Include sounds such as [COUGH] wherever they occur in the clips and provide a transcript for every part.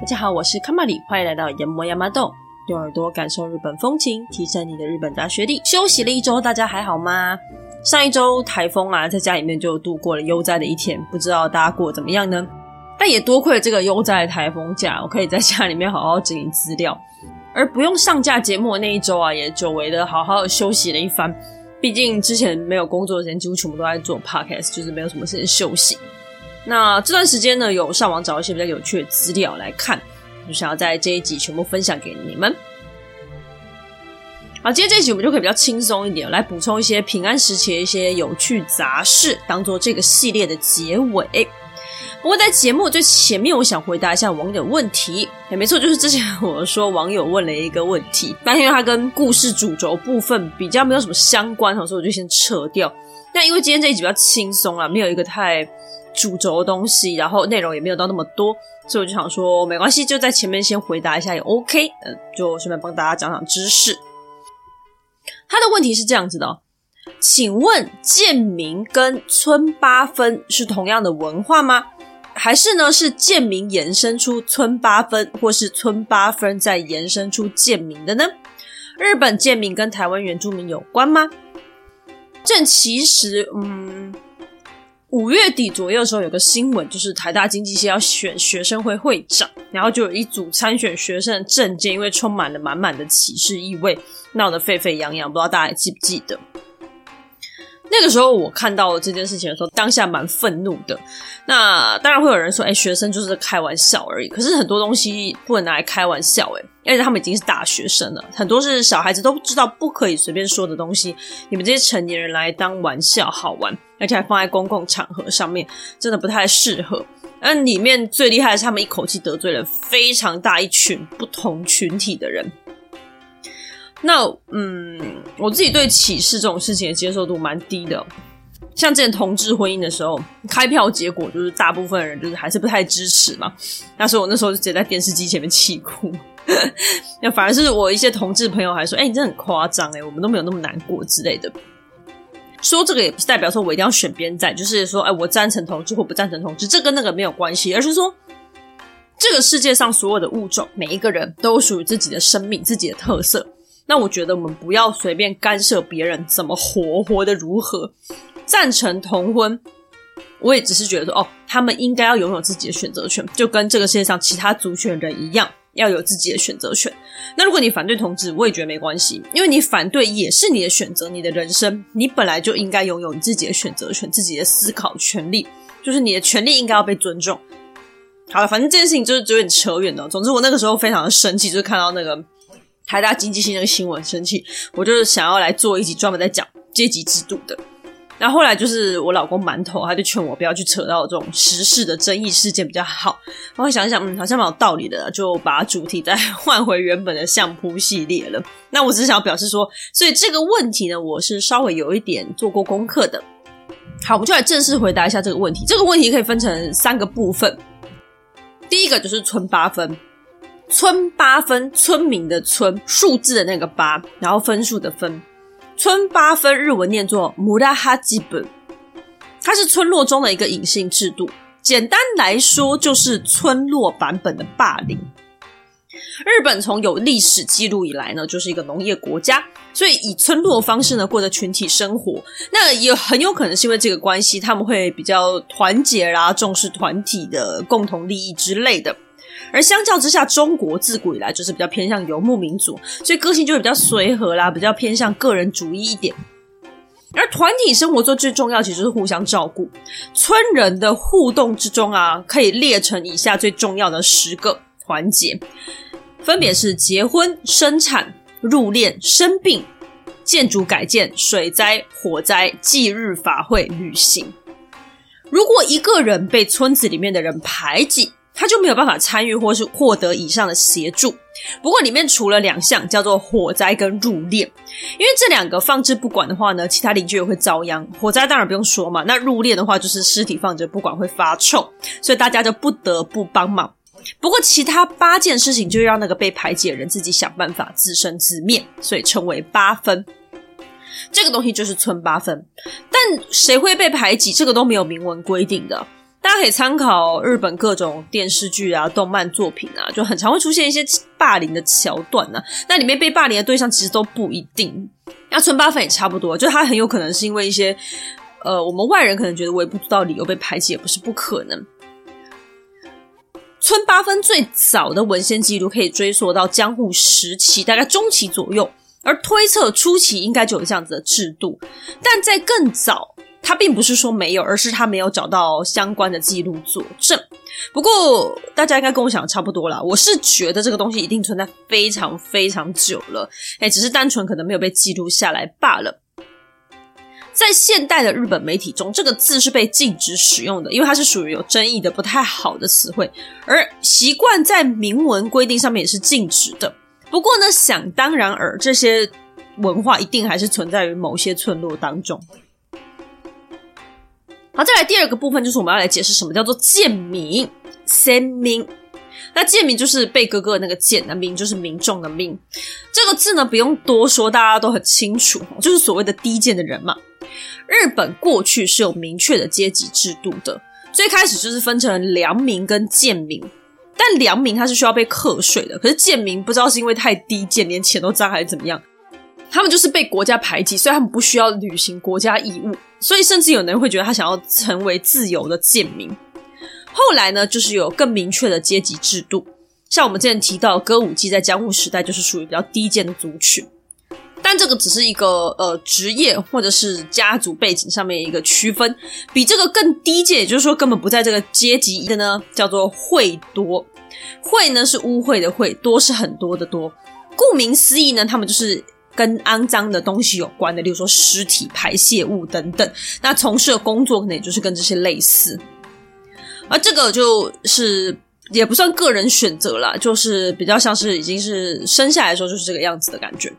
大家好，我是卡玛里，欢迎来到研磨亚麻豆，用耳朵感受日本风情，提升你的日本大学历。休息了一周，大家还好吗？上一周台风啊，在家里面就度过了悠哉的一天，不知道大家过得怎么样呢？但也多亏了这个悠哉的台风假，我可以在家里面好好整理资料，而不用上架节目的那一周啊，也久违的好好休息了一番。毕竟之前没有工作的时间，几乎全部都在做 podcast，就是没有什么时间休息。那这段时间呢，有上网找一些比较有趣的资料来看，就想要在这一集全部分享给你们。好，今天这一集我们就可以比较轻松一点，来补充一些平安时期的一些有趣杂事，当做这个系列的结尾。不过在节目最前面，我想回答一下网友问题。也没错，就是之前我说网友问了一个问题，但因为它跟故事主轴部分比较没有什么相关，所以我就先撤掉。那因为今天这一集比较轻松啊，没有一个太主轴东西，然后内容也没有到那么多，所以我就想说没关系，就在前面先回答一下也 OK。嗯，就顺便帮大家讲讲知识。他的问题是这样子的，请问贱民跟村八分是同样的文化吗？还是呢，是贱民延伸出村八分，或是村八分再延伸出贱民的呢？日本贱民跟台湾原住民有关吗？这其实，嗯，五月底左右的时候有个新闻，就是台大经济系要选学生会会长，然后就有一组参选学生的证件，因为充满了满满的歧视意味，闹得沸沸扬扬，不知道大家还记不记得？那个时候我看到这件事情的时候，当下蛮愤怒的。那当然会有人说：“哎，学生就是开玩笑而已。”可是很多东西不能拿来开玩笑，哎，而且他们已经是大学生了，很多是小孩子都知道不可以随便说的东西，你们这些成年人来当玩笑好玩，而且还放在公共场合上面，真的不太适合。那里面最厉害的是，他们一口气得罪了非常大一群不同群体的人。那嗯，我自己对歧视这种事情的接受度蛮低的。像之前同志婚姻的时候，开票结果就是大部分人就是还是不太支持嘛。那时候我那时候就直接在电视机前面气哭。[LAUGHS] 那反而是我一些同志朋友还说：“哎、你真的很夸张哎，我们都没有那么难过之类的。”说这个也不是代表说我一定要选边站，就是说，哎，我赞成同志或不赞成同志，这跟那个没有关系，而是说这个世界上所有的物种，每一个人都属于自己的生命、自己的特色。那我觉得我们不要随便干涉别人怎么活，活得如何。赞成同婚，我也只是觉得说，哦，他们应该要拥有自己的选择权，就跟这个世界上其他族群人一样，要有自己的选择权。那如果你反对同志，我也觉得没关系，因为你反对也是你的选择，你的人生，你本来就应该拥有你自己的选择权，自己的思考权利，就是你的权利应该要被尊重。好了，反正这件事情就是有点扯远了。总之，我那个时候非常的生气，就是看到那个。台大经济系那个新闻，生气，我就是想要来做一集专门在讲阶级制度的。然后来就是我老公馒头，他就劝我不要去扯到这种时事的争议事件比较好。然后想想，嗯，好像蛮有道理的，就把主题再换回原本的相扑系列了。那我只是想要表示说，所以这个问题呢，我是稍微有一点做过功课的。好，我们就来正式回答一下这个问题。这个问题可以分成三个部分。第一个就是存八分。村八分，村民的村，数字的那个八，然后分数的分。村八分日文念作 m u r a h a j i b 它是村落中的一个隐性制度。简单来说，就是村落版本的霸凌。日本从有历史记录以来呢，就是一个农业国家，所以以村落方式呢过着群体生活。那也很有可能是因为这个关系，他们会比较团结啦，重视团体的共同利益之类的。而相较之下，中国自古以来就是比较偏向游牧民族，所以个性就会比较随和啦，比较偏向个人主义一点。而团体生活中最重要，其实是互相照顾。村人的互动之中啊，可以列成以下最重要的十个环节，分别是结婚、生产、入殓、生病、建筑改建、水灾、火灾、忌日法会、旅行。如果一个人被村子里面的人排挤，他就没有办法参与或是获得以上的协助。不过里面除了两项叫做火灾跟入殓，因为这两个放置不管的话呢，其他邻居也会遭殃。火灾当然不用说嘛，那入殓的话就是尸体放着不管会发臭，所以大家就不得不帮忙。不过其他八件事情就让那个被排挤的人自己想办法自生自灭，所以称为八分。这个东西就是村八分，但谁会被排挤，这个都没有明文规定的。大家可以参考日本各种电视剧啊、动漫作品啊，就很常会出现一些霸凌的桥段啊。那里面被霸凌的对象其实都不一定。那村八分也差不多，就他很有可能是因为一些呃，我们外人可能觉得微不足道理由被排挤，也不是不可能。村八分最早的文献记录可以追溯到江户时期，大概中期左右。而推测初期应该就有这样子的制度，但在更早，他并不是说没有，而是他没有找到相关的记录佐证。不过大家应该跟我想的差不多啦，我是觉得这个东西一定存在非常非常久了，哎，只是单纯可能没有被记录下来罢了。在现代的日本媒体中，这个字是被禁止使用的，因为它是属于有争议的、不太好的词汇，而习惯在明文规定上面也是禁止的。不过呢，想当然而，这些文化一定还是存在于某些村落当中。好，再来第二个部分，就是我们要来解释什么叫做贱民。贱民，那贱民就是被哥哥的那个贱，那民就是民众的民。这个字呢，不用多说，大家都很清楚，就是所谓的低贱的人嘛。日本过去是有明确的阶级制度的，最开始就是分成良民跟贱民。但良民他是需要被课税的，可是贱民不知道是因为太低贱，连钱都脏还是怎么样，他们就是被国家排挤，所以他们不需要履行国家义务，所以甚至有人会觉得他想要成为自由的贱民。后来呢，就是有更明确的阶级制度，像我们之前提到歌舞伎在江户时代就是属于比较低贱的族群。但这个只是一个呃职业或者是家族背景上面一个区分，比这个更低贱，也就是说根本不在这个阶级的呢，叫做秽多。秽呢是污秽的秽，多是很多的多。顾名思义呢，他们就是跟肮脏的东西有关的，例如说尸体、排泄物等等。那从事的工作可能也就是跟这些类似。而这个就是也不算个人选择啦，就是比较像是已经是生下来的时候就是这个样子的感觉。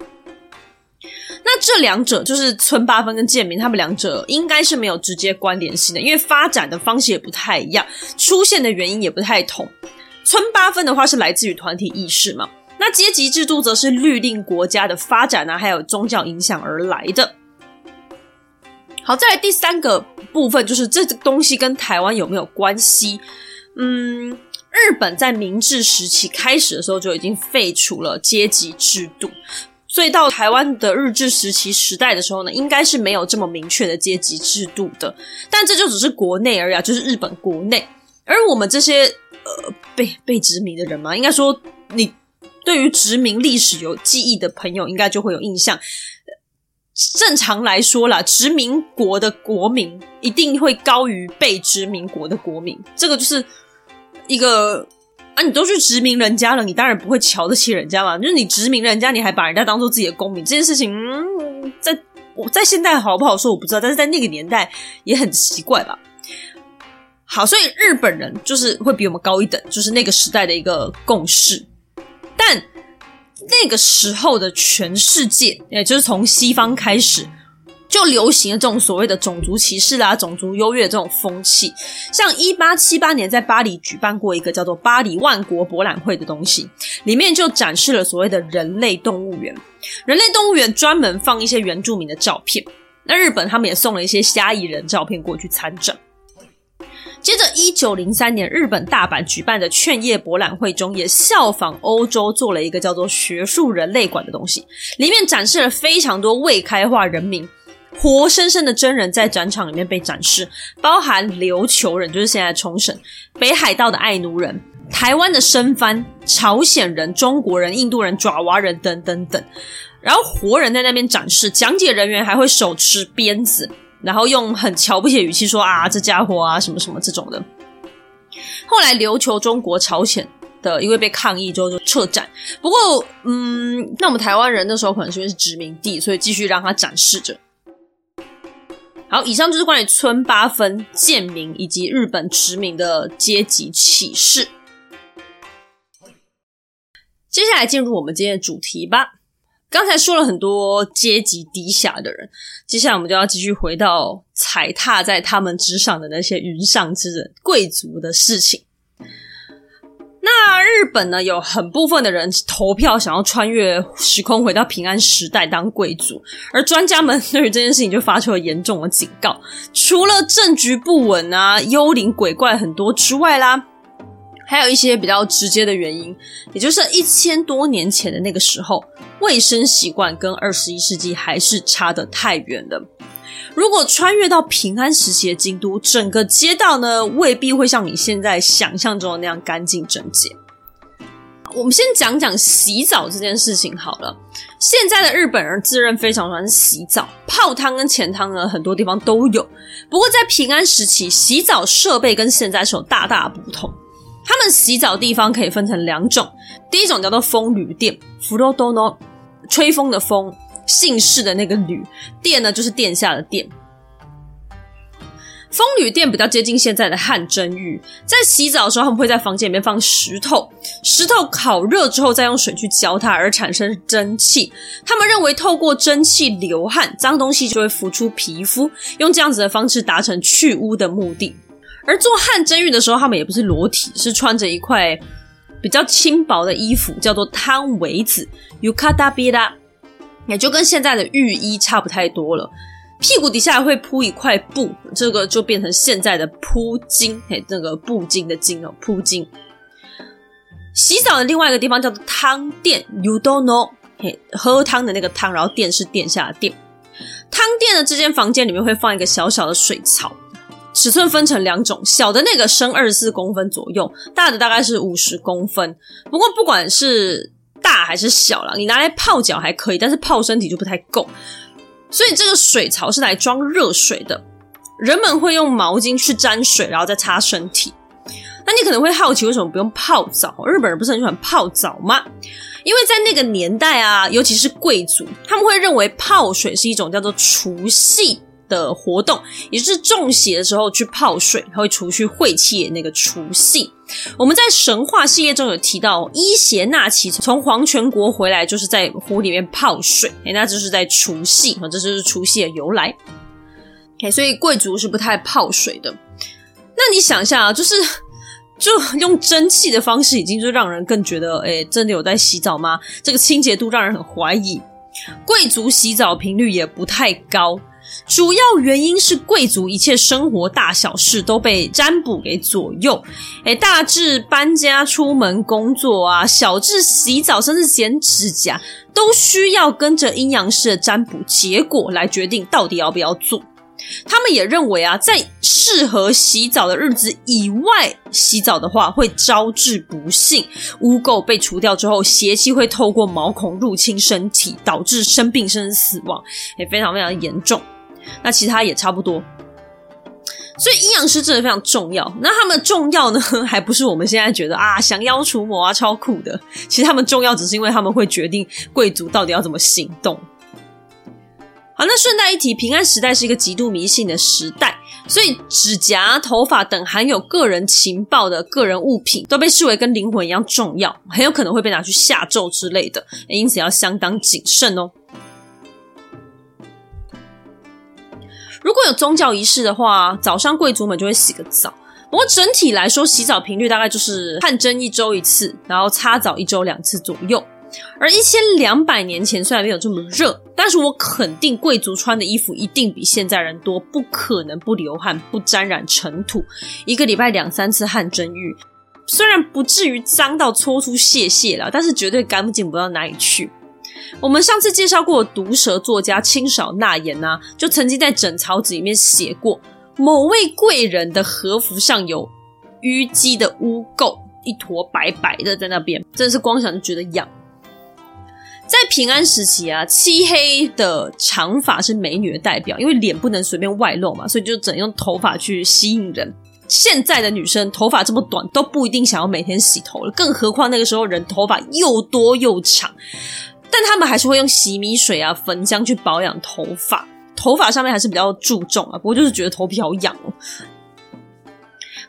那这两者就是村八分跟贱民，他们两者应该是没有直接关联性的，因为发展的方式也不太一样，出现的原因也不太同。村八分的话是来自于团体意识嘛，那阶级制度则是律令国家的发展啊，还有宗教影响而来的。好，再来第三个部分就是这东西跟台湾有没有关系？嗯，日本在明治时期开始的时候就已经废除了阶级制度。所以到台湾的日治时期时代的时候呢，应该是没有这么明确的阶级制度的。但这就只是国内而已啊，就是日本国内。而我们这些呃被被殖民的人嘛，应该说你对于殖民历史有记忆的朋友，应该就会有印象。正常来说啦，殖民国的国民一定会高于被殖民国的国民，这个就是一个。啊，你都去殖民人家了，你当然不会瞧得起人家嘛。就是你殖民人家，你还把人家当做自己的公民，这件事情，嗯，在我在现代好不好说我不知道，但是在那个年代也很奇怪吧。好，所以日本人就是会比我们高一等，就是那个时代的一个共识。但那个时候的全世界，也就是从西方开始。就流行了这种所谓的种族歧视啦、种族优越这种风气。像一八七八年在巴黎举办过一个叫做巴黎万国博览会的东西，里面就展示了所谓的人类动物园。人类动物园专门放一些原住民的照片。那日本他们也送了一些虾夷人照片过去参展。接着一九零三年日本大阪举办的劝业博览会中，也效仿欧洲做了一个叫做学术人类馆的东西，里面展示了非常多未开化人民。活生生的真人在展场里面被展示，包含琉球人，就是现在冲绳、北海道的爱奴人、台湾的生番、朝鲜人、中国人、印度人、爪哇人等等等。然后活人在那边展示，讲解人员还会手持鞭子，然后用很瞧不起的语气说：“啊，这家伙啊，什么什么这种的。”后来琉球、中国、朝鲜的因为被抗议之后就撤展。不过，嗯，那我们台湾人那时候可能是因为是殖民地，所以继续让他展示着。好，以上就是关于村八分、贱民以及日本殖民的阶级歧视。接下来进入我们今天的主题吧。刚才说了很多阶级低下的人，接下来我们就要继续回到踩踏在他们之上的那些云上之人、贵族的事情。那日本呢，有很部分的人投票想要穿越时空回到平安时代当贵族，而专家们对于这件事情就发出了严重的警告。除了政局不稳啊、幽灵鬼怪很多之外啦，还有一些比较直接的原因，也就是一千多年前的那个时候，卫生习惯跟二十一世纪还是差得太远了。如果穿越到平安时期的京都，整个街道呢，未必会像你现在想象中的那样干净整洁。我们先讲讲洗澡这件事情好了。现在的日本人自认非常喜欢洗澡，泡汤跟钱汤呢，很多地方都有。不过在平安时期，洗澡设备跟现在是有大大不同。他们洗澡地方可以分成两种，第一种叫做风吕店，风吕殿，吹风的风。姓氏的那个吕殿呢，就是殿下的殿。风吕殿比较接近现在的汗蒸浴，在洗澡的时候，他们会在房间里面放石头，石头烤热之后，再用水去浇它，而产生蒸汽。他们认为，透过蒸汽流汗，脏东西就会浮出皮肤，用这样子的方式达成去污的目的。而做汗蒸浴的时候，他们也不是裸体，是穿着一块比较轻薄的衣服，叫做汤围子 （yukata-bira）。也就跟现在的浴衣差不太多了，屁股底下会铺一块布，这个就变成现在的铺巾，嘿，那个布巾的巾哦，铺巾。洗澡的另外一个地方叫做汤殿，Yudono，嘿，喝汤的那个汤，然后殿是殿下的殿。汤殿的这间房间里面会放一个小小的水槽，尺寸分成两种，小的那个深二十四公分左右，大的大概是五十公分。不过不管是大还是小啦，你拿来泡脚还可以，但是泡身体就不太够。所以这个水槽是来装热水的，人们会用毛巾去沾水，然后再擦身体。那你可能会好奇，为什么不用泡澡？日本人不是很喜欢泡澡吗？因为在那个年代啊，尤其是贵族，他们会认为泡水是一种叫做除夕的活动，也就是中邪的时候去泡水，它会除去晦气的那个除夕。我们在神话系列中有提到，伊邪那岐从黄泉国回来，就是在湖里面泡水，诶，那就是在除夕，这就是除夕的由来。诶，所以贵族是不太泡水的。那你想一下啊，就是 [LAUGHS] 就用蒸汽的方式，已经就让人更觉得，诶，真的有在洗澡吗？这个清洁度让人很怀疑。贵族洗澡频率也不太高。主要原因是贵族一切生活大小事都被占卜给左右，诶，大至搬家、出门工作啊，小至洗澡，甚至剪指甲，都需要跟着阴阳师的占卜结果来决定到底要不要做。他们也认为啊，在适合洗澡的日子以外洗澡的话，会招致不幸，污垢被除掉之后，邪气会透过毛孔入侵身体，导致生病甚至死亡，也非常非常严重。那其他也差不多，所以阴阳师真的非常重要。那他们重要呢，[LAUGHS] 还不是我们现在觉得啊，降妖除魔啊，超酷的。其实他们重要，只是因为他们会决定贵族到底要怎么行动。好，那顺带一提，平安时代是一个极度迷信的时代，所以指甲、头发等含有个人情报的个人物品都被视为跟灵魂一样重要，很有可能会被拿去下咒之类的，因此要相当谨慎哦。如果有宗教仪式的话，早上贵族们就会洗个澡。不过整体来说，洗澡频率大概就是汗蒸一周一次，然后擦澡一周两次左右。而一千两百年前虽然没有这么热，但是我肯定贵族穿的衣服一定比现在人多，不可能不流汗、不沾染尘土。一个礼拜两三次汗蒸浴，虽然不至于脏到搓出屑屑了，但是绝对干净不到哪里去。我们上次介绍过毒舌作家清扫纳言呐，就曾经在枕草子里面写过，某位贵人的和服上有淤积的污垢，一坨白白的在那边，真的是光想就觉得痒。在平安时期啊，漆黑的长发是美女的代表，因为脸不能随便外露嘛，所以就只能用头发去吸引人。现在的女生头发这么短都不一定想要每天洗头了，更何况那个时候人头发又多又长。但他们还是会用洗米水啊、焚香去保养头发，头发上面还是比较注重啊。不过就是觉得头皮好痒哦。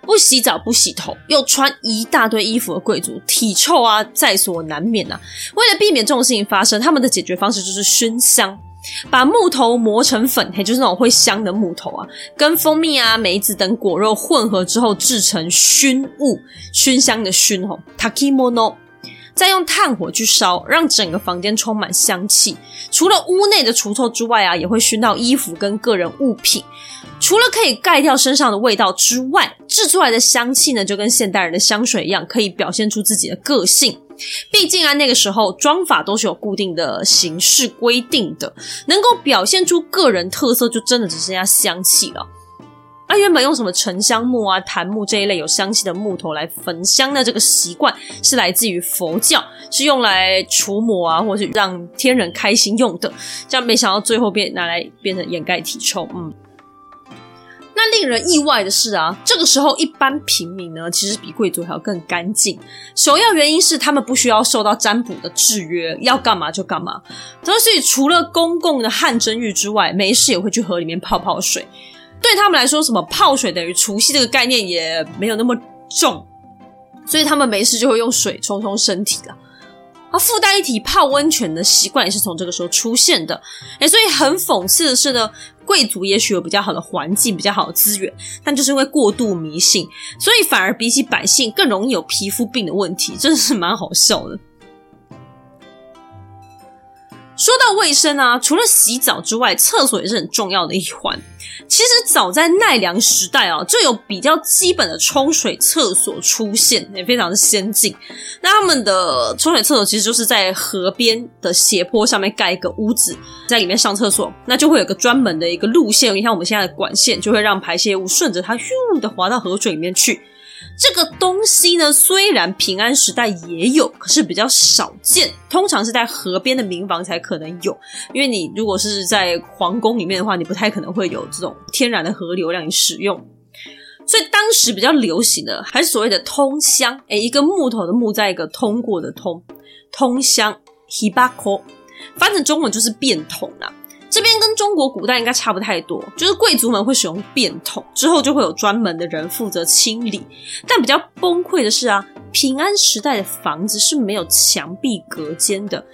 不洗澡、不洗头，又穿一大堆衣服的贵族，体臭啊在所难免啊。为了避免这种事情发生，他们的解决方式就是熏香。把木头磨成粉，也就是那种会香的木头啊，跟蜂蜜啊、梅子等果肉混合之后制成熏物，熏香的熏吼，takimono。再用炭火去烧，让整个房间充满香气。除了屋内的除臭之外啊，也会熏到衣服跟个人物品。除了可以盖掉身上的味道之外，制出来的香气呢，就跟现代人的香水一样，可以表现出自己的个性。毕竟啊，那个时候妆法都是有固定的形式规定的，能够表现出个人特色，就真的只剩下香气了。啊，原本用什么沉香木啊、檀木这一类有香气的木头来焚香的这个习惯，是来自于佛教，是用来除魔啊，或是让天人开心用的。这样没想到最后变拿来变成掩盖体臭，嗯。那令人意外的是啊，这个时候一般平民呢，其实比贵族还要更干净。首要原因是他们不需要受到占卜的制约，要干嘛就干嘛。所以除了公共的汗蒸浴之外，没事也会去河里面泡泡水。对他们来说，什么泡水等于除夕这个概念也没有那么重，所以他们没事就会用水冲冲身体了。啊，附带一体，泡温泉的习惯也是从这个时候出现的。诶，所以很讽刺的是呢，贵族也许有比较好的环境、比较好的资源，但就是因为过度迷信，所以反而比起百姓更容易有皮肤病的问题，真的是蛮好笑的。说到卫生啊，除了洗澡之外，厕所也是很重要的一环。其实早在奈良时代啊，就有比较基本的冲水厕所出现，也非常的先进。那他们的冲水厕所其实就是在河边的斜坡上面盖一个屋子，在里面上厕所，那就会有个专门的一个路线，你像我们现在的管线，就会让排泄物顺着它咻的滑到河水里面去。这个东西呢，虽然平安时代也有，可是比较少见。通常是在河边的民房才可能有，因为你如果是在皇宫里面的话，你不太可能会有这种天然的河流让你使用。所以当时比较流行的还是所谓的通香，诶，一个木头的木，在一个通过的通，通香 hibako，翻成中文就是便桶啦。这边跟中国古代应该差不太多，就是贵族们会使用便桶，之后就会有专门的人负责清理。但比较崩溃的是啊，平安时代的房子是没有墙壁隔间的，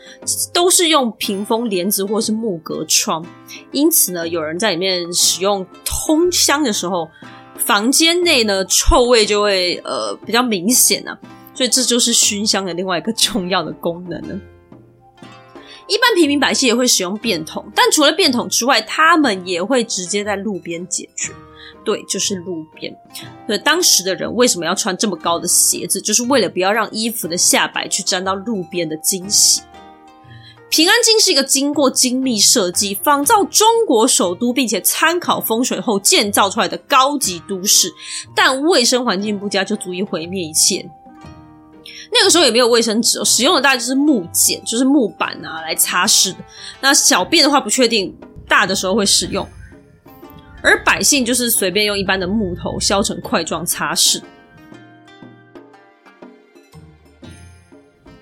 都是用屏风帘子或是木格窗。因此呢，有人在里面使用通香的时候，房间内呢臭味就会呃比较明显啊，所以这就是熏香的另外一个重要的功能呢。一般平民百姓也会使用便桶，但除了便桶之外，他们也会直接在路边解决。对，就是路边。所以当时的人为什么要穿这么高的鞋子？就是为了不要让衣服的下摆去沾到路边的惊喜。平安京是一个经过精密设计、仿造中国首都，并且参考风水后建造出来的高级都市，但卫生环境不佳就足以毁灭一切。那个时候也没有卫生纸哦，使用的大概就是木简，就是木板啊来擦拭的。那小便的话不确定，大的时候会使用。而百姓就是随便用一般的木头削成块状擦拭。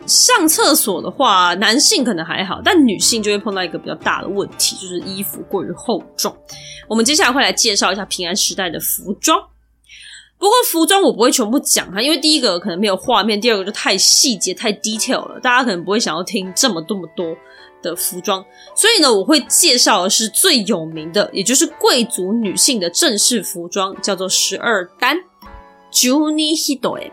上厕所的话，男性可能还好，但女性就会碰到一个比较大的问题，就是衣服过于厚重。我们接下来会来介绍一下平安时代的服装。不过服装我不会全部讲哈，因为第一个可能没有画面，第二个就太细节太 detail 了，大家可能不会想要听这么这么多的服装，所以呢，我会介绍的是最有名的，也就是贵族女性的正式服装，叫做十二单 j u n i Hidoe）。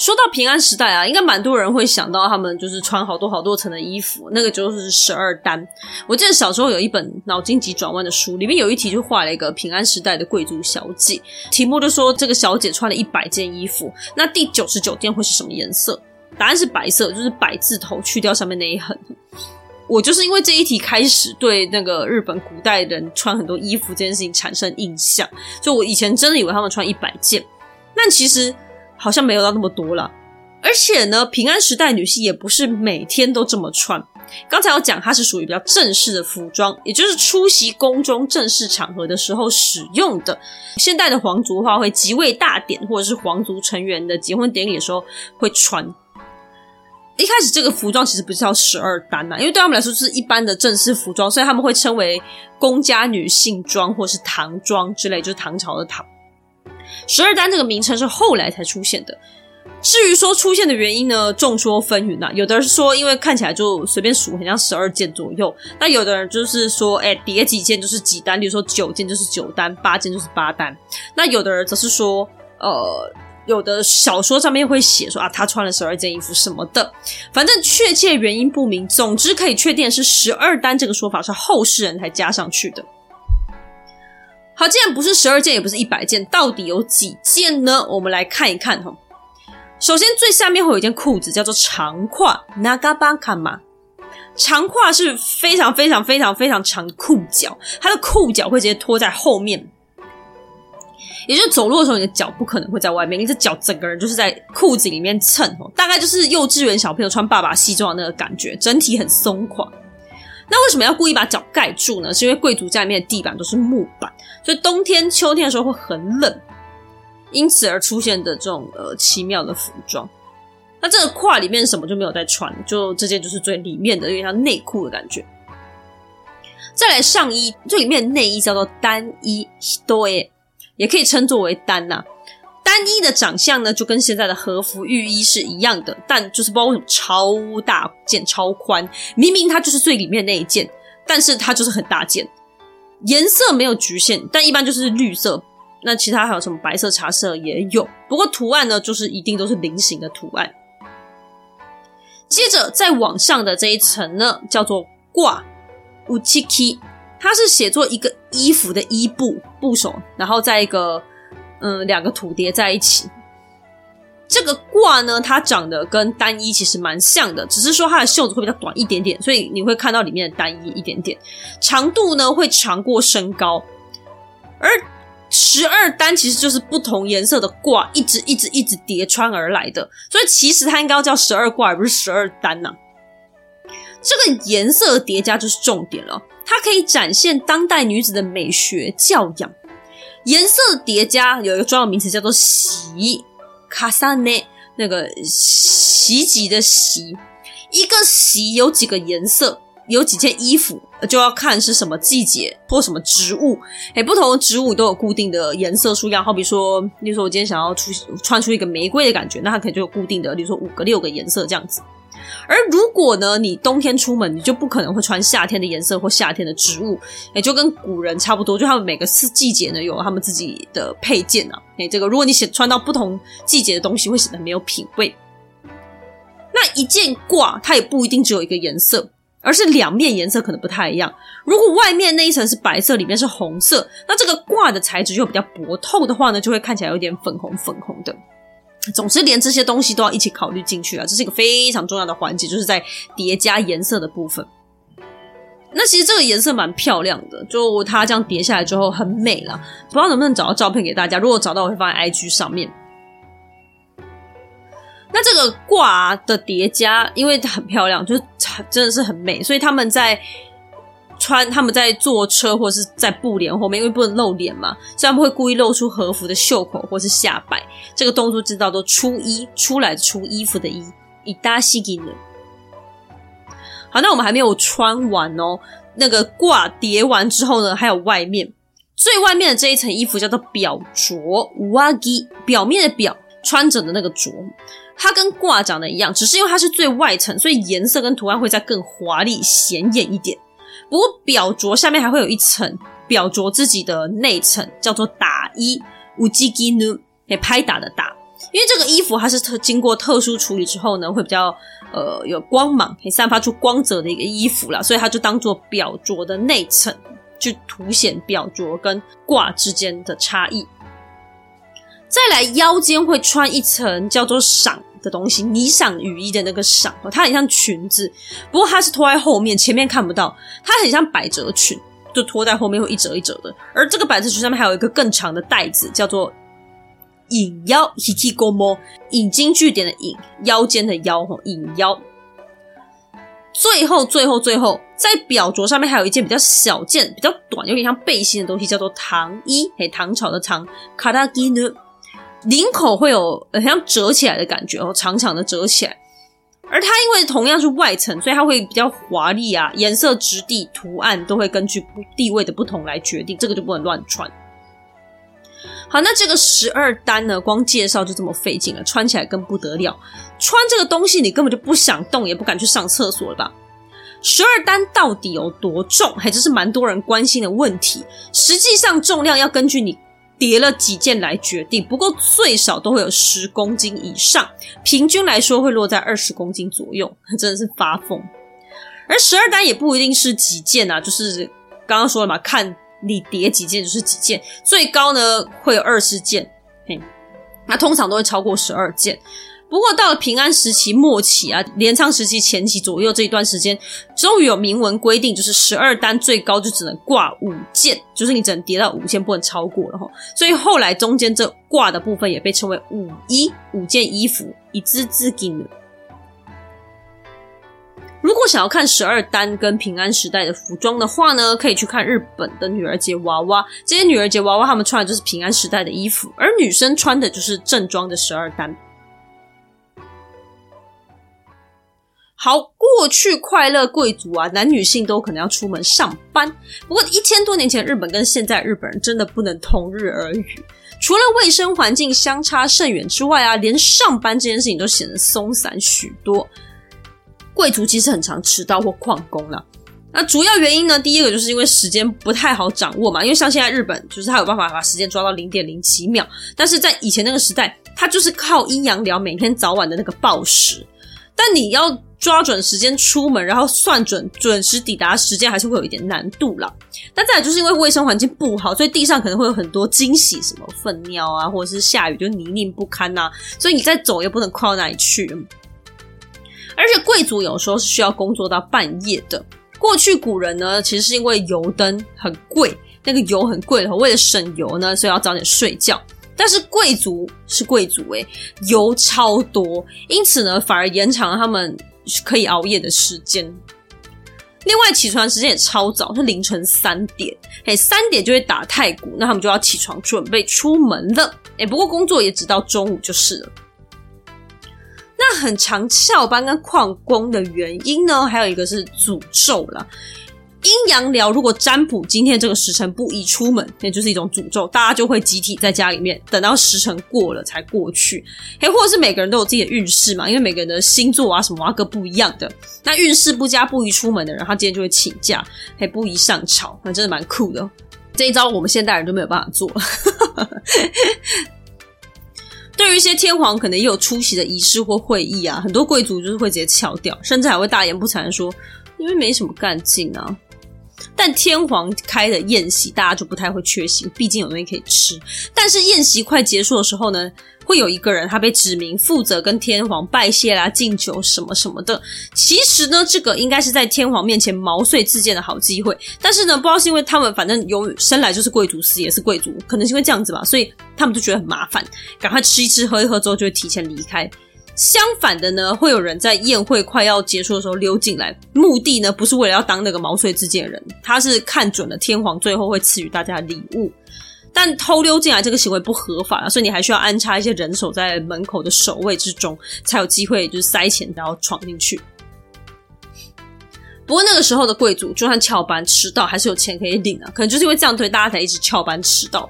说到平安时代啊，应该蛮多人会想到他们就是穿好多好多层的衣服，那个就是十二单。我记得小时候有一本脑筋急转弯的书，里面有一题就画了一个平安时代的贵族小姐，题目就说这个小姐穿了一百件衣服，那第九十九件会是什么颜色？答案是白色，就是百字头去掉上面那一横。我就是因为这一题开始对那个日本古代人穿很多衣服这件事情产生印象，就我以前真的以为他们穿一百件，但其实。好像没有到那么多了，而且呢，平安时代女性也不是每天都这么穿。刚才我讲，它是属于比较正式的服装，也就是出席宫中正式场合的时候使用的。现代的皇族的话，会即位大典或者是皇族成员的结婚典礼的时候会穿。一开始这个服装其实不是叫十二单呐，因为对他们来说就是一般的正式服装，所以他们会称为宫家女性装或是唐装之类，就是唐朝的唐。十二单这个名称是后来才出现的。至于说出现的原因呢，众说纷纭啊。有的人说，因为看起来就随便数，很像十二件左右；那有的人就是说，哎，叠几件就是几单，比如说九件就是九单，八件就是八单。那有的人则是说，呃，有的小说上面会写说啊，他穿了十二件衣服什么的。反正确切原因不明。总之可以确定是，十二单这个说法是后世人才加上去的。好，既然不是十二件，也不是一百件，到底有几件呢？我们来看一看哈。首先，最下面会有一件裤子，叫做长胯 （nagabakama）。长胯是非常非常非常非常长的裤脚，它的裤脚会直接拖在后面，也就是走路的时候，你的脚不可能会在外面，你的脚整个人就是在裤子里面蹭，大概就是幼稚园小朋友穿爸爸西装的那个感觉，整体很松垮。那为什么要故意把脚盖住呢？是因为贵族家里面的地板都是木板，所以冬天、秋天的时候会很冷，因此而出现的这种呃奇妙的服装。那这个胯里面什么就没有在穿，就这件就是最里面的，有点像内裤的感觉。再来上衣，这里面的内衣叫做单衣 hitoe，也可以称作为单呐、单一的长相呢，就跟现在的和服浴衣是一样的，但就是不知道为什么超大件、超宽。明明它就是最里面那一件，但是它就是很大件。颜色没有局限，但一般就是绿色。那其他还有什么白色、茶色也有。不过图案呢，就是一定都是菱形的图案。接着再往上的这一层呢，叫做褂 uchiki，它是写作一个衣服的衣部部首，然后再一个。嗯，两个土叠在一起。这个卦呢，它长得跟单衣其实蛮像的，只是说它的袖子会比较短一点点，所以你会看到里面的单衣一点点。长度呢会长过身高，而十二单其实就是不同颜色的卦，一直一直一直叠穿而来的，所以其实它应该要叫十二卦，而不是十二单呢、啊。这个颜色叠加就是重点了，它可以展现当代女子的美学教养。颜色叠加有一个专有名词叫做“洗”，卡萨内那个袭击的“袭”，一个“袭”有几个颜色，有几件衣服，就要看是什么季节或什么植物。哎，不同的植物都有固定的颜色数量。好比说，例如说我今天想要出穿出一个玫瑰的感觉，那它可能就有固定的，例如说五个、六个颜色这样子。而如果呢，你冬天出门，你就不可能会穿夏天的颜色或夏天的植物，也就跟古人差不多，就他们每个四季节呢有他们自己的配件啊。哎，这个如果你显穿到不同季节的东西，会显得没有品味。那一件褂，它也不一定只有一个颜色，而是两面颜色可能不太一样。如果外面那一层是白色，里面是红色，那这个褂的材质又比较薄透的话呢，就会看起来有点粉红粉红的。总之，连这些东西都要一起考虑进去啊！这是一个非常重要的环节，就是在叠加颜色的部分。那其实这个颜色蛮漂亮的，就它这样叠下来之后很美了。不知道能不能找到照片给大家？如果找到，我会放在 IG 上面。那这个挂的叠加，因为它很漂亮，就是真的是很美，所以他们在。穿他们在坐车或者是在布帘后面，因为不能露脸嘛，所以他们会故意露出和服的袖口或是下摆。这个动作知道都出衣出来出衣服的衣。いたしきぬ。好，那我们还没有穿完哦。那个褂叠完之后呢，还有外面最外面的这一层衣服叫做表着上着，表面的表穿着的那个着，它跟褂长得一样，只是因为它是最外层，所以颜色跟图案会再更华丽显眼一点。 不过表着下面还会有一层表着自己的内层，叫做打衣，ujiki nu，可以拍打的打。因为这个衣服它是特经过特殊处理之后呢，会比较呃有光芒，可以散发出光泽的一个衣服啦，所以它就当做表着的内层，去凸显表着跟挂之间的差异。再来腰间会穿一层叫做裳。的东西，霓裳羽衣的那个裳，它很像裙子，不过它是拖在后面，前面看不到，它很像百褶裙，就拖在后面会一折一折的。而这个百褶裙上面还有一个更长的带子，叫做引腰 hikikomo，引经据典的引，腰间的腰吼，引腰。最后，最后，最后，在表着上面还有一件比较小件、比较短、有点像背心的东西，叫做唐衣，嘿，唐朝的唐，卡拉基呢。领口会有很像折起来的感觉哦，长长的折起来。而它因为同样是外层，所以它会比较华丽啊，颜色、质地、图案都会根据地位的不同来决定，这个就不能乱穿。好，那这个十二单呢，光介绍就这么费劲了，穿起来更不得了。穿这个东西，你根本就不想动，也不敢去上厕所了吧？十二单到底有多重？还真是蛮多人关心的问题。实际上重量要根据你叠了几件来决定，不过最少都会有十公斤以上，平均来说会落在二十公斤左右，真的是发疯。而十二单也不一定是几件啊，就是刚刚说了嘛，看。你叠几件就是几件，最高呢会有二十件，嘿，那通常都会超过十二件。不过到了平安时期末期啊，镰仓时期前期左右这一段时间，终于有明文规定，就是十二单最高就只能挂五件，就是你只能叠到五件，不能超过了哈。所以后来中间这挂的部分也被称为五衣，五件衣服，以资资金。如果想要看十二单跟平安时代的服装的话呢，可以去看日本的女儿节娃娃。这些女儿节娃娃她们穿的就是平安时代的衣服，而女生穿的就是正装的十二单。好，过去快乐贵族啊，男女性都可能要出门上班。不过一千多年前日本跟现在日本人真的不能同日而语，除了卫生环境相差甚远之外啊，连上班这件事情都显得松散许多。贵族其实很常迟到或旷工了。那主要原因呢？第一个就是因为时间不太好掌握嘛。因为像现在日本，就是他有办法把时间抓到零点零几秒，但是在以前那个时代，他就是靠阴阳聊每天早晚的那个报时。但你要抓准时间出门，然后算准准时抵达时间，还是会有一点难度啦。但再来就是因为卫生环境不好，所以地上可能会有很多惊喜，什么粪尿啊，或者是下雨就泥泞不堪呐、啊，所以你再走也不能快到哪里去。而且贵族有时候是需要工作到半夜的。过去古人呢，其实是因为油灯很贵，那个油很贵的，为了省油呢，所以要早点睡觉。但是贵族是贵族诶，油超多，因此呢，反而延长了他们可以熬夜的时间。另外，起床时间也超早，是凌晨三点，诶，三点就会打太鼓，那他们就要起床准备出门了。诶，不过工作也只到中午就是了。那很长翘班跟旷工的原因呢，还有一个是诅咒了。阴阳寮如果占卜今天这个时辰不宜出门，那就是一种诅咒，大家就会集体在家里面等到时辰过了才过去。嘿，或者是每个人都有自己的运势嘛，因为每个人的星座啊什么啊各不一样的。那运势不佳不宜出门的人，他今天就会请假，嘿，不宜上朝，那真的蛮酷的。这一招我们现代人都没有办法做。[LAUGHS] 对于一些天皇可能也有出席的仪式或会议啊，很多贵族就是会直接翘掉，甚至还会大言不惭的说，因为没什么干劲啊。但天皇开的宴席，大家就不太会缺席，毕竟有东西可以吃。但是宴席快结束的时候呢，会有一个人他被指名负责跟天皇拜谢啦、敬酒什么什么的。其实呢，这个应该是在天皇面前毛遂自荐的好机会。但是呢，不知道是因为他们反正有生来就是贵族，死也是贵族，可能是因为这样子吧，所以他们就觉得很麻烦，赶快吃一吃、喝一喝之后就会提前离开。相反的呢，会有人在宴会快要结束的时候溜进来，目的呢不是为了要当那个毛遂自荐的人，他是看准了天皇最后会赐予大家礼物。但偷溜进来这个行为不合法，所以你还需要安插一些人手在门口的守卫之中，才有机会就是塞钱然后闯进去。不过那个时候的贵族，就算翘班迟到，还是有钱可以领啊。可能就是因为这样，对大家才一直翘班迟到。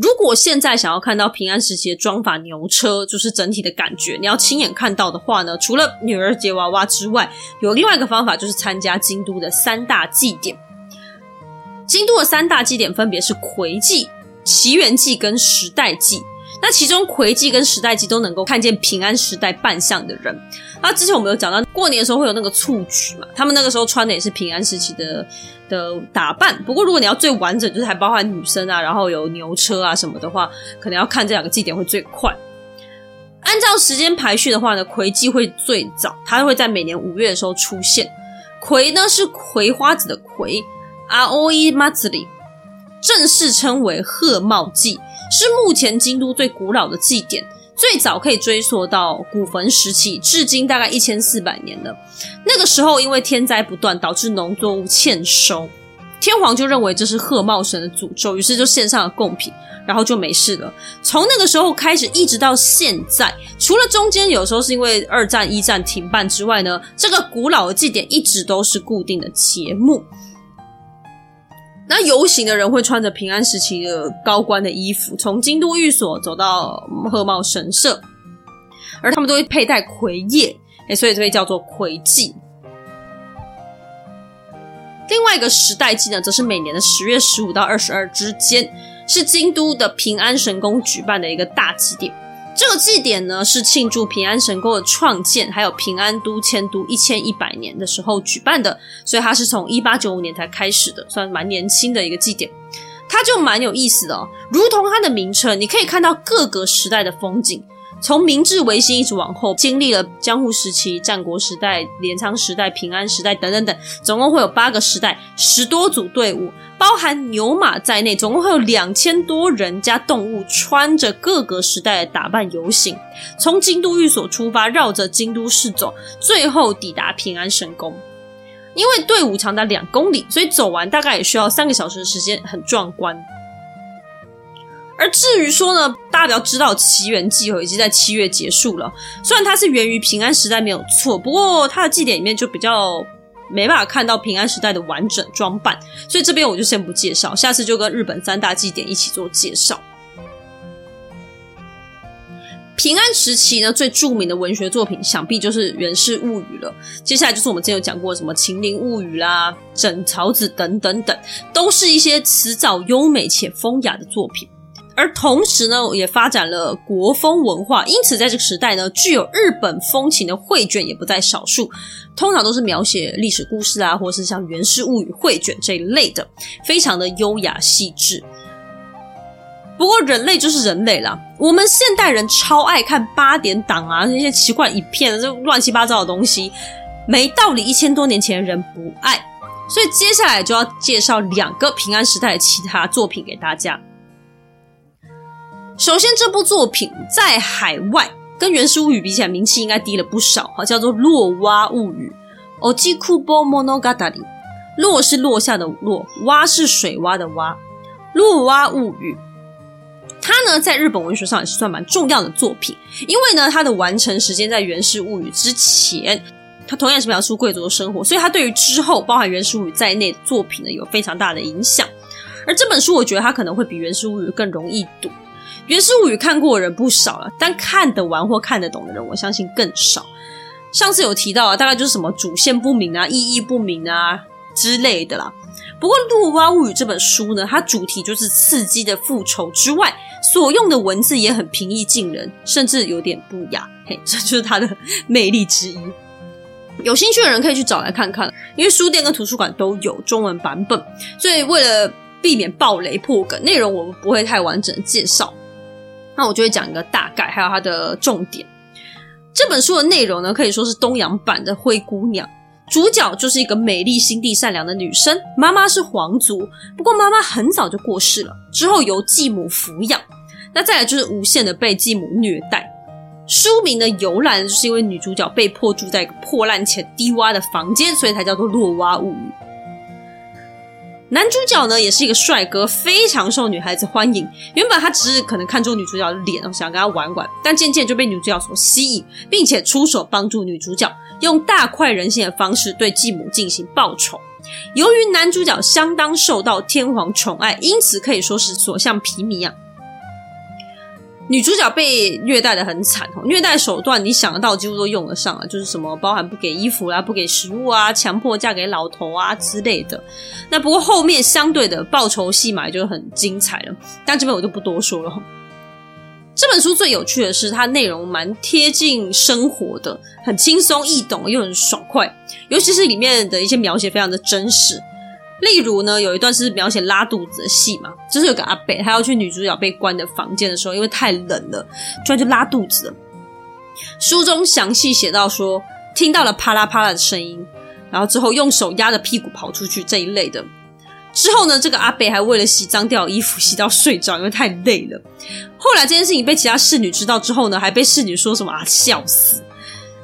如果现在想要看到平安时期的装法牛车，就是整体的感觉，你要亲眼看到的话呢，除了女儿节娃娃之外，有另外一个方法，就是参加京都的三大祭典。京都的三大祭典分别是魁祭、祈缘祭跟时代祭。那其中葵祭跟时代祭都能够看见平安时代扮相的人。那之前我们有讲到，过年的时候会有那个蹴鞠嘛，他们那个时候穿的也是平安时期的的打扮。不过如果你要最完整，就是还包含女生啊，然后有牛车啊什么的话，可能要看这两个祭典会最快。按照时间排序的话呢，葵祭会最早，它会在每年五月的时候出现。葵呢是葵花子的葵，阿欧伊马子里，正式称为贺茂祭。是目前京都最古老的祭典，最早可以追溯到古坟时期，至今大概一千四百年了。那个时候因为天灾不断，导致农作物欠收，天皇就认为这是贺茂神的诅咒，于是就献上了贡品，然后就没事了。从那个时候开始，一直到现在，除了中间有时候是因为二战、一战停办之外呢，这个古老的祭典一直都是固定的节目。那游行的人会穿着平安时期的高官的衣服，从京都御所走到贺茂神社，而他们都会佩戴葵叶，哎，所以这被叫做葵祭。另外一个时代祭呢，则是每年的十月十五到二十二之间，是京都的平安神宫举办的一个大祭典。这个祭典呢，是庆祝平安神宫的创建，还有平安都迁都一千一百年的时候举办的，所以它是从一八九五年才开始的，算蛮年轻的一个祭典。它就蛮有意思的哦，如同它的名称，你可以看到各个时代的风景。从明治维新一直往后，经历了江户时期、战国时代、镰仓时代、平安时代等等等，总共会有八个时代，十多组队伍，包含牛马在内，总共会有两千多人加动物，穿着各个时代的打扮游行，从京都御所出发，绕着京都市走，最后抵达平安神宫。因为队伍长达两公里，所以走完大概也需要三个小时的时间，很壮观。而至于说呢，大家比较知道祇园祭已经在七月结束了。虽然它是源于平安时代没有错，不过它的祭典里面就比较没办法看到平安时代的完整装扮，所以这边我就先不介绍，下次就跟日本三大祭典一起做介绍。平安时期呢，最著名的文学作品想必就是《源氏物语》了。接下来就是我们之前有讲过什么《秦陵物语》啦，《枕草子》等等等，都是一些辞藻优美且风雅的作品。而同时呢，也发展了国风文化，因此在这个时代呢，具有日本风情的绘卷也不在少数。通常都是描写历史故事啊，或是像《源氏物语》绘卷这一类的，非常的优雅细致。不过人类就是人类啦，我们现代人超爱看八点档啊，那些奇怪影片，这乱七八糟的东西，没道理。一千多年前的人不爱，所以接下来就要介绍两个平安时代的其他作品给大家。首先，这部作品在海外跟《源氏物语》比起来，名气应该低了不少。哈，叫做《落蛙物语》。Ojikubo Monogatari，落是落下的落，蛙是水蛙的蛙。落蛙物语，它呢在日本文学上也是算蛮重要的作品，因为呢它的完成时间在《源氏物语》之前，它同样是描述贵族的生活，所以它对于之后包含《源氏物语》在内的作品呢有非常大的影响。而这本书，我觉得它可能会比《源氏物语》更容易读。《源氏物语》看过的人不少了，但看得完或看得懂的人，我相信更少。上次有提到啊，大概就是什么主线不明啊、意义不明啊之类的啦。不过《落蛙物语》这本书呢，它主题就是刺激的复仇之外，所用的文字也很平易近人，甚至有点不雅。嘿，这就是它的魅力之一。有兴趣的人可以去找来看看，因为书店跟图书馆都有中文版本，所以为了避免爆雷破梗，内容我们不会太完整的介绍。那我就会讲一个大概，还有它的重点。这本书的内容呢，可以说是东洋版的《灰姑娘》。主角就是一个美丽、心地善良的女生，妈妈是皇族，不过妈妈很早就过世了，之后由继母抚养。那再来就是无限的被继母虐待。书名的由来就是因为女主角被迫住在一个破烂且低洼的房间，所以才叫做《落蛙物语》。男主角呢，也是一个帅哥，非常受女孩子欢迎。原本他只是可能看中女主角的脸，想跟她玩玩，但渐渐就被女主角所吸引，并且出手帮助女主角，用大快人心的方式对继母进行报仇。由于男主角相当受到天皇宠爱，因此可以说是所向披靡啊。女主角被虐待的很惨，虐待手段你想得到几乎都用得上了，就是什么包含不给衣服啦、不给食物啊、强迫嫁给老头啊之类的。那不过后面相对的报仇戏码就很精彩了，但这边我就不多说了。这本书最有趣的是它内容蛮贴近生活的，很轻松易懂又很爽快，尤其是里面的一些描写非常的真实。例如呢，有一段是描写拉肚子的戏嘛，就是有个阿北，他要去女主角被关的房间的时候，因为太冷了，突然就拉肚子了。书中详细写到说，听到了啪啦啪啦的声音，然后之后用手压着屁股跑出去这一类的。之后呢，这个阿北还为了洗脏掉衣服洗到睡着，因为太累了。后来这件事情被其他侍女知道之后呢，还被侍女说什么啊，笑死。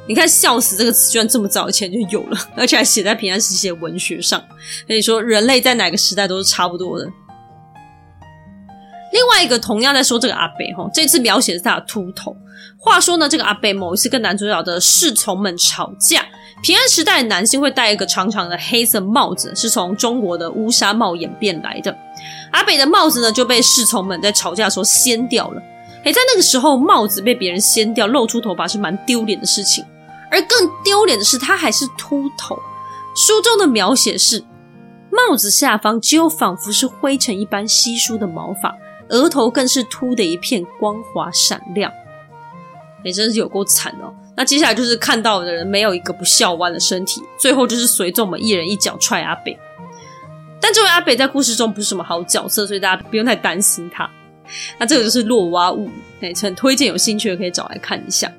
你看“笑死”这个词，居然这么早以前就有了，而且还写在平安时期的文学上。可以说，人类在哪个时代都是差不多的。另外一个同样在说这个阿北哈，这次描写的是他的秃头。话说呢，这个阿北某一次跟男主角的侍从们吵架。平安时代的男性会戴一个长长的黑色帽子，是从中国的乌纱帽演变来的。阿北的帽子呢就被侍从们在吵架的时候掀掉了。诶，在那个时候，帽子被别人掀掉，露出头发是蛮丢脸的事情。而更丢脸的是，他还是秃头。书中的描写是，帽子下方只有仿佛是灰尘一般稀疏的毛发，额头更是秃的一片光滑闪亮。诶，真是有够惨哦。那接下来就是看到的人没有一个不笑弯的身体，最后就是随众们一人一脚踹阿北。但这位阿北在故事中不是什么好角色，所以大家不用太担心他。那这个就是《落娃物》，哎，很推荐有兴趣的可以找来看一下。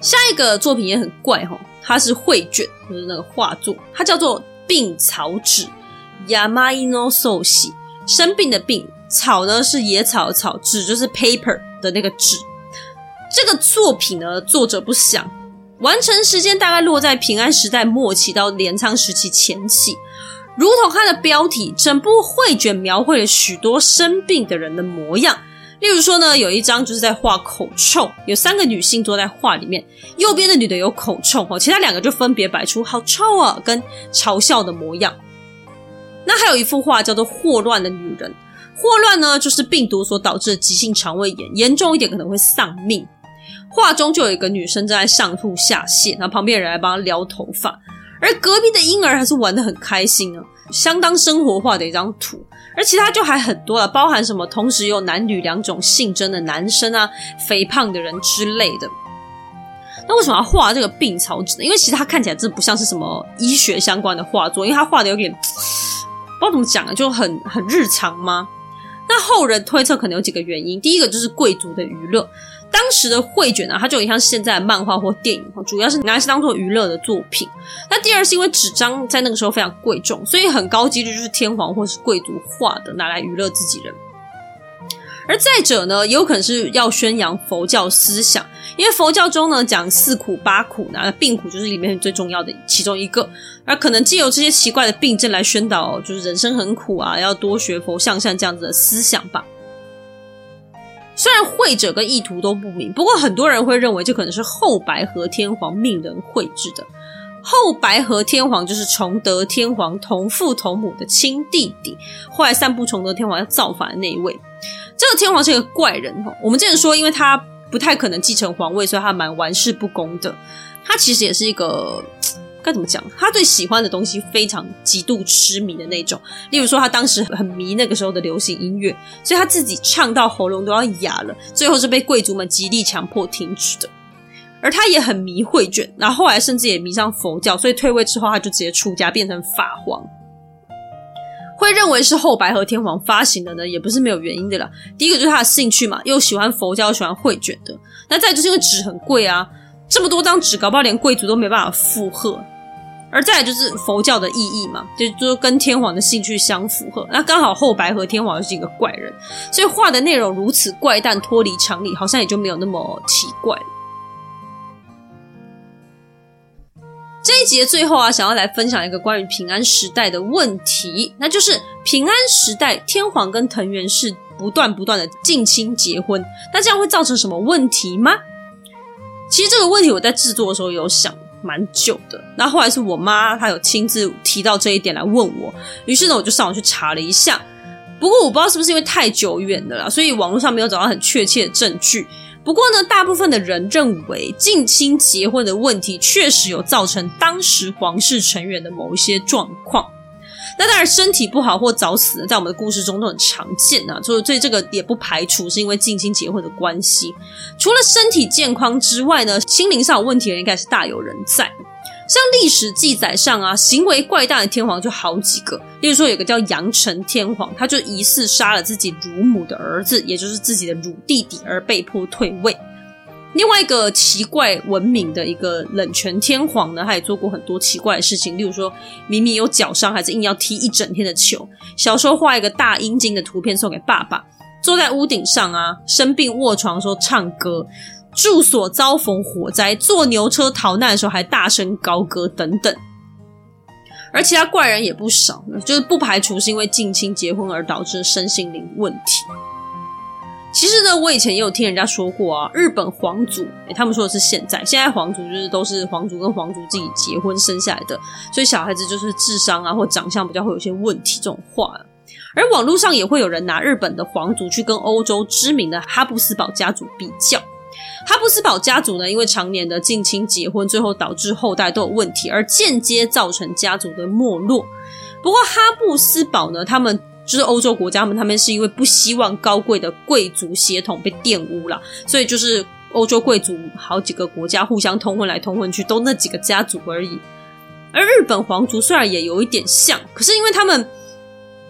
下一个作品也很怪哈，它是绘卷，就是那个画作，它叫做《病草纸》（Yamai no Soshi）。生病的病，草呢是野草的草，纸就是 paper 的那个纸。这个作品呢，作者不详，完成时间大概落在平安时代末期到镰仓时期前期。如同它的标题，整部绘卷描绘了许多生病的人的模样。例如说呢，有一张就是在画口臭，有三个女性坐在画里面，右边的女的有口臭哦，其他两个就分别摆出好臭啊跟嘲笑的模样。那还有一幅画叫做《霍乱的女人》，霍乱呢就是病毒所导致的急性肠胃炎，严重一点可能会丧命。画中就有一个女生正在上吐下泻，然后旁边人来帮她撩头发，而隔壁的婴儿还是玩得很开心啊，相当生活化的一张图。而其他就还很多了，包含什么同时有男女两种性征的男生啊，肥胖的人之类的。那为什么要画这个病草纸呢？因为其实它看起来真的不像是什么医学相关的画作，因为它画的有点不知道怎么讲啊，就很很日常吗？那后人推测可能有几个原因，第一个就是贵族的娱乐。当时的绘卷呢，它就很像现在的漫画或电影，主要是拿来当做娱乐的作品。那第二是因为纸张在那个时候非常贵重，所以很高几率就是天皇或是贵族画的，拿来娱乐自己人。而再者呢，也有可能是要宣扬佛教思想，因为佛教中呢讲四苦八苦，那病苦就是里面最重要的其中一个。而可能借由这些奇怪的病症来宣导，就是人生很苦啊，要多学佛像像这样子的思想吧。虽然绘者跟意图都不明，不过很多人会认为这可能是后白河天皇命人绘制的。后白河天皇就是崇德天皇同父同母的亲弟弟，后来散布崇德天皇要造反的那一位。这个天皇是一个怪人哈，我们之前说，因为他不太可能继承皇位，所以他蛮玩世不恭的。他其实也是一个。该怎么讲？他对喜欢的东西非常极度痴迷的那种。例如说，他当时很迷那个时候的流行音乐，所以他自己唱到喉咙都要哑了，最后是被贵族们极力强迫停止的。而他也很迷绘卷，然后后来甚至也迷上佛教，所以退位之后他就直接出家变成法皇。会认为是后白河天皇发行的呢，也不是没有原因的啦。第一个就是他的兴趣嘛，又喜欢佛教，又喜欢绘卷的。那再就是因为纸很贵啊。这么多张纸，搞不好连贵族都没办法负荷。而再就是佛教的意义嘛，就就跟天皇的兴趣相符合。那刚好后白河天皇又是一个怪人，所以画的内容如此怪诞，脱离常理，好像也就没有那么奇怪了。这一集的最后啊，想要来分享一个关于平安时代的问题，那就是平安时代天皇跟藤原氏不断不断的近亲结婚，那这样会造成什么问题吗？其实这个问题我在制作的时候有想蛮久的，那后来是我妈她有亲自提到这一点来问我，于是呢我就上网去查了一下。不过我不知道是不是因为太久远的啦，所以网络上没有找到很确切的证据。不过呢，大部分的人认为近亲结婚的问题确实有造成当时皇室成员的某一些状况。那当然，身体不好或早死，在我们的故事中都很常见啊。所以，所以这个也不排除是因为近亲结婚的关系。除了身体健康之外呢，心灵上有问题的应该是大有人在。像历史记载上啊，行为怪诞的天皇就好几个。例如说，有个叫杨成天皇，他就疑似杀了自己乳母的儿子，也就是自己的乳弟弟，而被迫退位。另外一个奇怪文明的一个冷泉天皇呢，他也做过很多奇怪的事情，例如说明明有脚伤，还是硬要踢一整天的球。小时候画一个大阴茎的图片送给爸爸，坐在屋顶上啊，生病卧床的时候唱歌，住所遭逢火灾，坐牛车逃难的时候还大声高歌等等。而其他怪人也不少，就是不排除是因为近亲结婚而导致身心灵问题。其实呢，我以前也有听人家说过啊，日本皇族，他们说的是现在，现在皇族就是都是皇族跟皇族自己结婚生下来的，所以小孩子就是智商啊或长相比较会有些问题这种话。而网络上也会有人拿日本的皇族去跟欧洲知名的哈布斯堡家族比较。哈布斯堡家族呢，因为常年的近亲结婚，最后导致后代都有问题，而间接造成家族的没落。不过哈布斯堡呢，他们。就是欧洲国家们，他们是因为不希望高贵的贵族血统被玷污了，所以就是欧洲贵族好几个国家互相通婚来通婚去，都那几个家族而已。而日本皇族虽然也有一点像，可是因为他们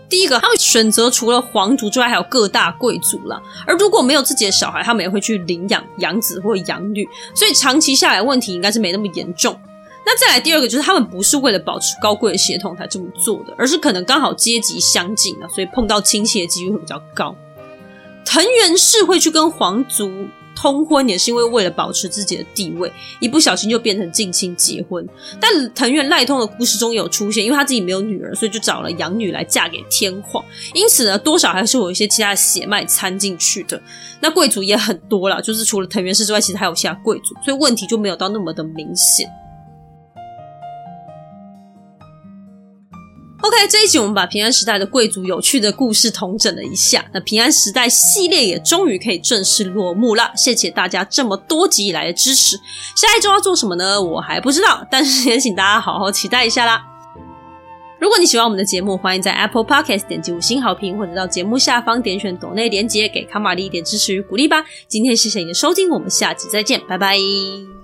第一个，他们选择除了皇族之外，还有各大贵族了。而如果没有自己的小孩，他们也会去领养养子或养女，所以长期下来问题应该是没那么严重。那再来第二个，就是他们不是为了保持高贵的血统才这么做的，而是可能刚好阶级相近啊，所以碰到亲戚的几率会比较高。藤原氏会去跟皇族通婚，也是因为为了保持自己的地位，一不小心就变成近亲结婚。但藤原赖通的故事中有出现，因为他自己没有女儿，所以就找了养女来嫁给天皇，因此呢，多少还是有一些其他的血脉掺进去的。那贵族也很多啦，就是除了藤原氏之外，其实还有其他贵族，所以问题就没有到那么的明显。OK，这一集我们把平安时代的贵族有趣的故事统整了一下，那平安时代系列也终于可以正式落幕了。谢谢大家这么多集以来的支持。下一周要做什么呢？我还不知道，但是也请大家好好期待一下啦。如果你喜欢我们的节目，欢迎在 Apple Podcast 点击五星好评，或者到节目下方点选抖内连结，给卡玛丽一点支持与鼓励吧。今天谢谢你的收听，我们下集再见，拜拜。